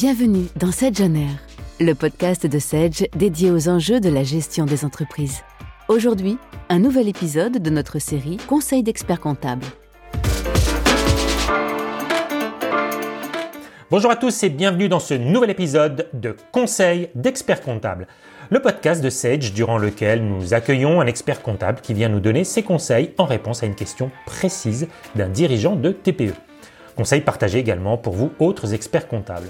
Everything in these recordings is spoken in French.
Bienvenue dans Sedge On Air, le podcast de Sedge dédié aux enjeux de la gestion des entreprises. Aujourd'hui, un nouvel épisode de notre série Conseil d'experts comptables. Bonjour à tous et bienvenue dans ce nouvel épisode de Conseil d'experts comptables, le podcast de Sage durant lequel nous accueillons un expert comptable qui vient nous donner ses conseils en réponse à une question précise d'un dirigeant de TPE. Conseils partagés également pour vous, autres experts comptables.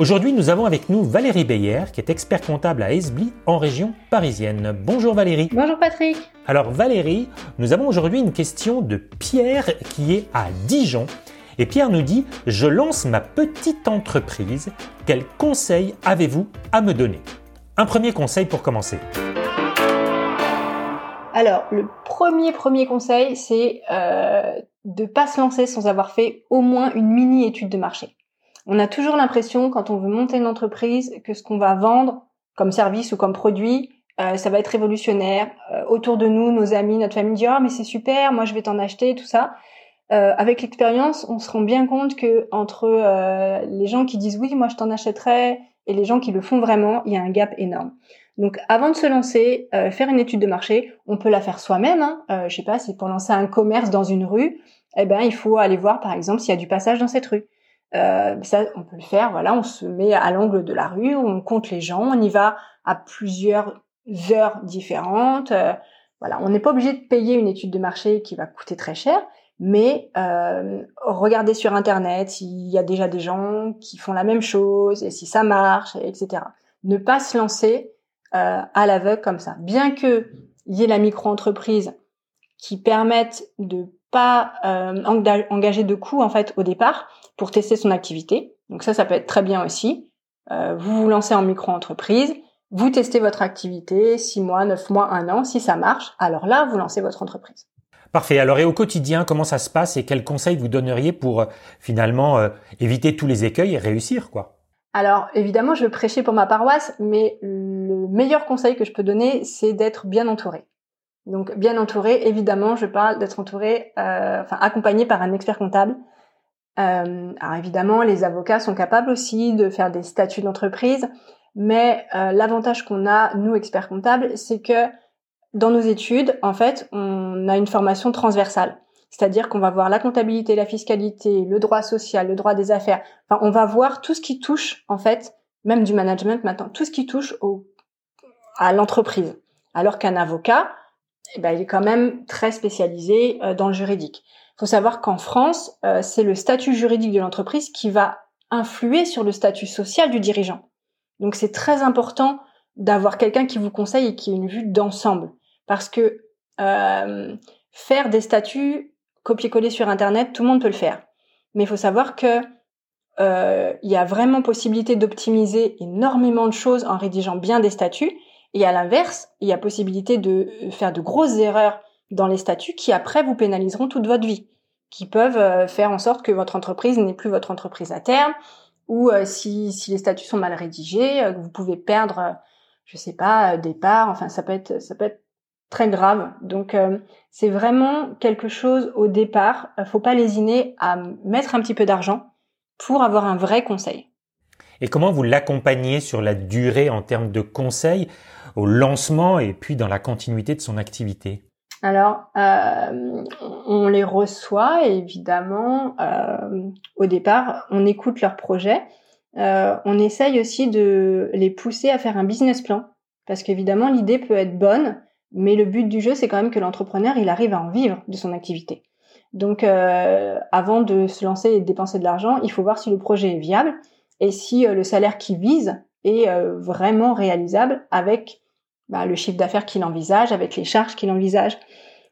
Aujourd'hui, nous avons avec nous Valérie Beyer, qui est expert comptable à Esbly, en région parisienne. Bonjour Valérie. Bonjour Patrick. Alors Valérie, nous avons aujourd'hui une question de Pierre qui est à Dijon. Et Pierre nous dit, je lance ma petite entreprise. Quels conseils avez-vous à me donner? Un premier conseil pour commencer. Alors, le premier premier conseil, c'est euh, de pas se lancer sans avoir fait au moins une mini étude de marché. On a toujours l'impression, quand on veut monter une entreprise, que ce qu'on va vendre comme service ou comme produit, euh, ça va être révolutionnaire. Euh, autour de nous, nos amis, notre famille disent oh mais c'est super, moi je vais t'en acheter, tout ça. Euh, avec l'expérience, on se rend bien compte que entre les gens qui disent oui, moi je t'en achèterai, et les gens qui le font vraiment, il y a un gap énorme. Donc avant de se lancer, euh, faire une étude de marché, on peut la faire soi-même. Hein. Euh, je sais pas, c'est pour lancer un commerce dans une rue, eh ben il faut aller voir par exemple s'il y a du passage dans cette rue. Euh, ça, on peut le faire. Voilà, on se met à l'angle de la rue, on compte les gens, on y va à plusieurs heures différentes. Euh, voilà, on n'est pas obligé de payer une étude de marché qui va coûter très cher, mais euh, regardez sur internet s'il y a déjà des gens qui font la même chose et si ça marche, etc. Ne pas se lancer euh, à l'aveugle comme ça. Bien que y ait la micro-entreprise qui permette de pas euh, engager de coûts en fait au départ pour tester son activité. Donc ça, ça peut être très bien aussi. Euh, vous vous lancez en micro-entreprise, vous testez votre activité, six mois, neuf mois, un an. Si ça marche, alors là, vous lancez votre entreprise. Parfait. Alors et au quotidien, comment ça se passe et quels conseils vous donneriez pour finalement éviter tous les écueils et réussir quoi? Alors évidemment, je veux prêcher pour ma paroisse, mais le meilleur conseil que je peux donner, c'est d'être bien entouré. Donc bien entouré, évidemment, je parle d'être entouré, euh, enfin accompagné par un expert comptable. Euh, alors évidemment, les avocats sont capables aussi de faire des statuts d'entreprise, mais euh, l'avantage qu'on a, nous experts comptables, c'est que dans nos études, en fait, on a une formation transversale. C'est-à-dire qu'on va voir la comptabilité, la fiscalité, le droit social, le droit des affaires. Enfin, on va voir tout ce qui touche, en fait, même du management maintenant, tout ce qui touche au à l'entreprise. Alors qu'un avocat, eh ben, il est quand même très spécialisé euh, dans le juridique. Il faut savoir qu'en France, euh, c'est le statut juridique de l'entreprise qui va influer sur le statut social du dirigeant. Donc c'est très important d'avoir quelqu'un qui vous conseille et qui ait une vue d'ensemble. Parce que euh, faire des statuts copier-coller sur Internet, tout le monde peut le faire. Mais il faut savoir que il y a vraiment possibilité d'optimiser énormément de choses en rédigeant bien des statuts et à l'inverse, il y a possibilité de faire de grosses erreurs dans les statuts qui après vous pénaliseront toute votre vie, qui peuvent euh, faire en sorte que votre entreprise n'est plus votre entreprise à terme, ou euh, si, si les statuts sont mal rédigés, euh, vous pouvez perdre, je sais pas, des parts. Enfin, ça peut être, ça peut être très grave. Donc, c'est vraiment quelque chose au départ. Faut pas lésiner à mettre un petit peu d'argent pour avoir un vrai conseil. Et comment vous l'accompagnez sur la durée en termes de conseils? Au lancement et puis dans la continuité de son activité alors, euh, on les reçoit évidemment euh, au départ, on écoute leurs projets, euh, on essaye aussi de les pousser à faire un business plan parce qu'évidemment l'idée peut être bonne, mais le but du jeu c'est quand même que l'entrepreneur il arrive à en vivre de son activité. Donc, avant de se lancer et de dépenser de l'argent, il faut voir si le projet est viable et si le salaire qu'il vise est vraiment réalisable avec bah, le chiffre d'affaires qu'il envisage, avec les charges qu'il envisage.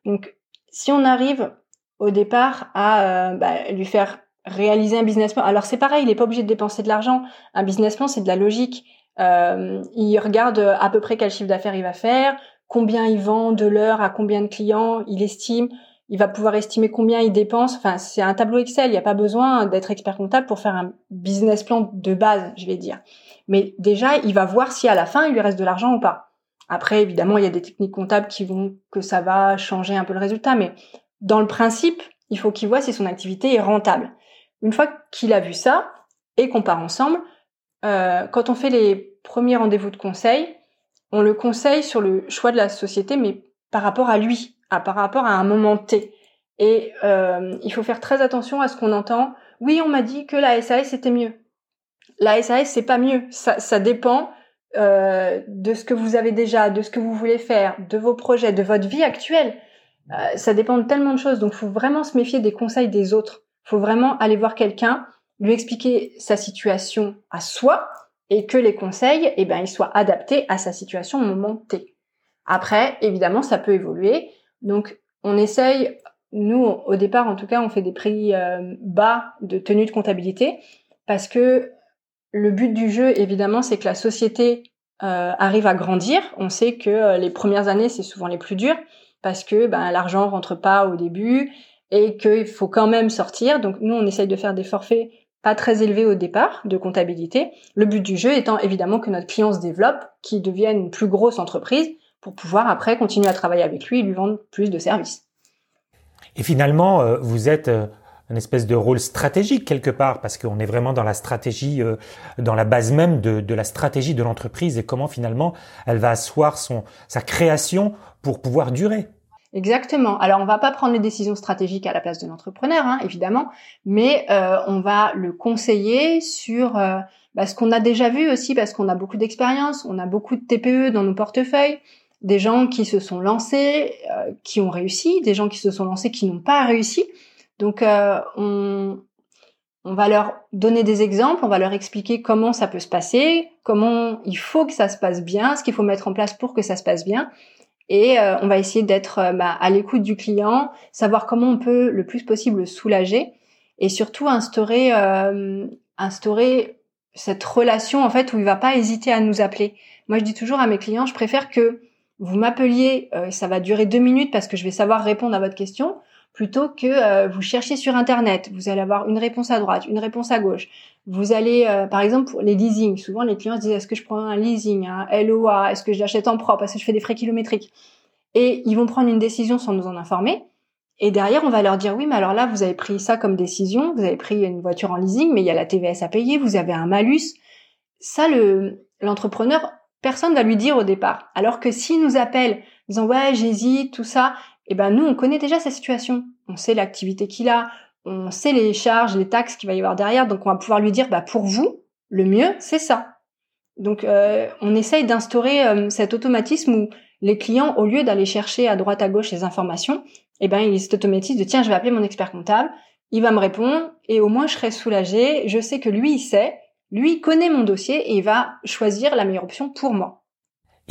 Donc, si on arrive au départ à euh, bah, lui faire réaliser un business plan, alors c'est pareil, il n'est pas obligé de dépenser de l'argent. Un business plan, c'est de la logique. Euh, il regarde à peu près quel chiffre d'affaires il va faire, combien il vend de l'heure à combien de clients, il estime, il va pouvoir estimer combien il dépense. Enfin, c'est un tableau Excel. Il n'y a pas besoin d'être expert comptable pour faire un business plan de base, je vais dire. Mais déjà, il va voir si à la fin il lui reste de l'argent ou pas. Après, évidemment, il y a des techniques comptables qui vont que ça va changer un peu le résultat, mais dans le principe, il faut qu'il voit si son activité est rentable. Une fois qu'il a vu ça et qu'on part ensemble, euh, quand on fait les premiers rendez-vous de conseil, on le conseille sur le choix de la société, mais par rapport à lui, à, par rapport à un moment T. Et euh, il faut faire très attention à ce qu'on entend. Oui, on m'a dit que la SAS c'était mieux. La SAS c'est pas mieux. Ça, ça dépend euh, de ce que vous avez déjà, de ce que vous voulez faire, de vos projets, de votre vie actuelle. Euh, ça dépend de tellement de choses. Donc, faut vraiment se méfier des conseils des autres. Faut vraiment aller voir quelqu'un, lui expliquer sa situation à soi et que les conseils, eh ben, ils soient adaptés à sa situation au moment T. Après, évidemment, ça peut évoluer. Donc, on essaye, nous, au départ, en tout cas, on fait des prix euh, bas de tenue de comptabilité parce que le but du jeu, évidemment, c'est que la société euh, arrive à grandir. On sait que euh, les premières années, c'est souvent les plus dures parce que ben, l'argent rentre pas au début et qu'il faut quand même sortir. Donc nous, on essaye de faire des forfaits pas très élevés au départ de comptabilité. Le but du jeu étant évidemment que notre client se développe, qu'il devienne une plus grosse entreprise pour pouvoir après continuer à travailler avec lui et lui vendre plus de services. Et finalement, euh, vous êtes une espèce de rôle stratégique quelque part, parce qu'on est vraiment dans la stratégie, euh, dans la base même de, de la stratégie de l'entreprise et comment finalement elle va asseoir son, sa création pour pouvoir durer. Exactement. Alors on va pas prendre les décisions stratégiques à la place de l'entrepreneur, hein, évidemment, mais euh, on va le conseiller sur euh, bah, ce qu'on a déjà vu aussi, parce qu'on a beaucoup d'expérience, on a beaucoup de TPE dans nos portefeuilles, des gens qui se sont lancés, qui ont réussi, des gens qui se sont lancés qui n'ont pas réussi. Donc, euh, on, va leur donner des exemples, on va leur expliquer comment ça peut se passer, comment il faut que ça se passe bien, ce qu'il faut mettre en place pour que ça se passe bien. Et euh, on va essayer d'être euh, bah, à l'écoute du client, savoir comment on peut le plus possible le soulager et surtout instaurer, cette relation en fait où il va pas hésiter à nous appeler. Moi, je dis toujours à mes clients, je préfère que vous m'appeliez, ça va durer deux minutes parce que je vais savoir répondre à votre question, plutôt que euh, vous cherchez sur internet, vous allez avoir une réponse à droite, une réponse à gauche. Vous allez, euh, par exemple, pour les leasing, souvent les clients se disent est-ce que je prends un leasing, un LOA, est-ce que je l'achète en propre, est-ce que je fais des frais kilométriques? Et ils vont prendre une décision sans nous en informer. Et derrière, on va leur dire oui, mais alors là, vous avez pris ça comme décision, vous avez pris une voiture en leasing, mais il y a la TVS à payer, vous avez un malus. Ça, le l'entrepreneur, personne va lui dire au départ. Alors que s'il nous appelle, disant ouais, j'hésite, tout ça, eh ben nous, on connaît déjà sa situation. On sait l'activité qu'il a, on sait les charges, les taxes qu'il va y avoir derrière, donc on va pouvoir lui dire, bah pour vous, le mieux, c'est ça. Donc euh, on essaye d'instaurer euh, cet automatisme où les clients, au lieu d'aller chercher à droite à gauche les informations, eh ben il cet automatisme de tiens, je vais appeler mon expert comptable, il va me répondre et au moins je serai soulagée. Je sais que lui il sait, lui il connaît mon dossier et il va choisir la meilleure option pour moi.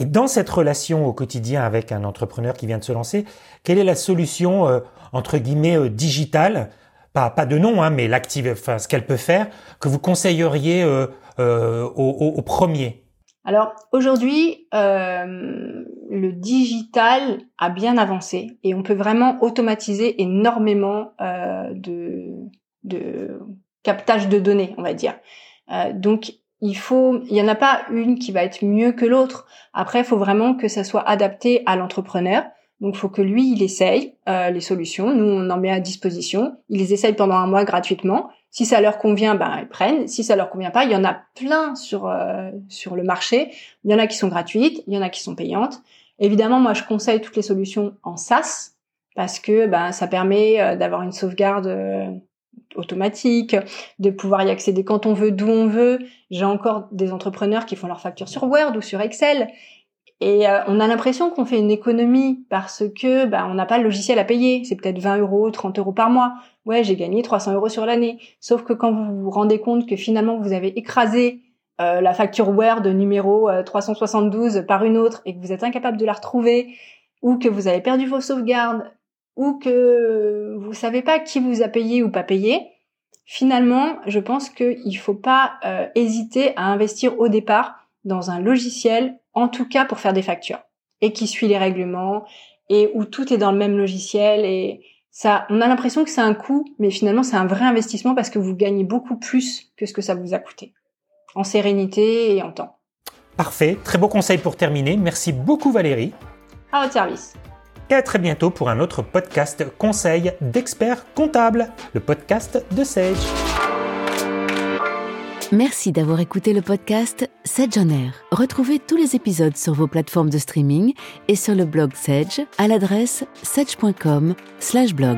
Et dans cette relation au quotidien avec un entrepreneur qui vient de se lancer, quelle est la solution euh, entre guillemets euh, digitale, pas pas de nom, hein, mais l'active, enfin ce qu'elle peut faire, que vous conseilleriez euh, euh au, au, premier? Alors aujourd'hui, le digital a bien avancé et on peut vraiment automatiser énormément de de captage de données, on va dire. donc il faut, il y en a pas une qui va être mieux que l'autre. Après, il faut vraiment que ça soit adapté à l'entrepreneur. Donc, il faut que lui, il essaye euh, les solutions. Nous, on en met à disposition. Ils les essayent pendant un mois gratuitement. Si ça leur convient, ben ils prennent. Si ça leur convient pas, il y en a plein sur euh, sur le marché. Il y en a qui sont gratuites, il y en a qui sont payantes. Évidemment, moi, je conseille toutes les solutions en SaaS parce que ben ça permet euh, d'avoir une sauvegarde automatique, de pouvoir y accéder quand on veut, d'où on veut. J'ai encore des entrepreneurs qui font leurs factures sur Word ou sur Excel. Et euh, on a l'impression qu'on fait une économie parce que bah, on n'a pas le logiciel à payer. C'est peut-être 20 euros, 30 euros par mois. Ouais, j'ai gagné 300 euros sur l'année. Sauf que quand vous vous rendez compte que finalement vous avez écrasé euh, la facture Word numéro 372 euh, par une autre et que vous êtes incapable de la retrouver, ou que vous avez perdu vos sauvegardes, ou que vous savez pas qui vous a payé ou pas payé, finalement, je pense qu'il faut pas euh, hésiter à investir au départ dans un logiciel, en tout cas pour faire des factures, et qui suit les règlements, et où tout est dans le même logiciel, et ça, on a l'impression que c'est un coût, mais finalement c'est un vrai investissement parce que vous gagnez beaucoup plus que ce que ça vous a coûté, en sérénité et en temps. Parfait, très beau conseil pour terminer. Merci beaucoup Valérie. À votre service et à très bientôt pour un autre podcast conseil d'experts comptables, le podcast de Sage. Merci d'avoir écouté le podcast Sedge on Air. Retrouvez tous les épisodes sur vos plateformes de streaming et sur le blog Sedge à l'adresse sedge.com/blog.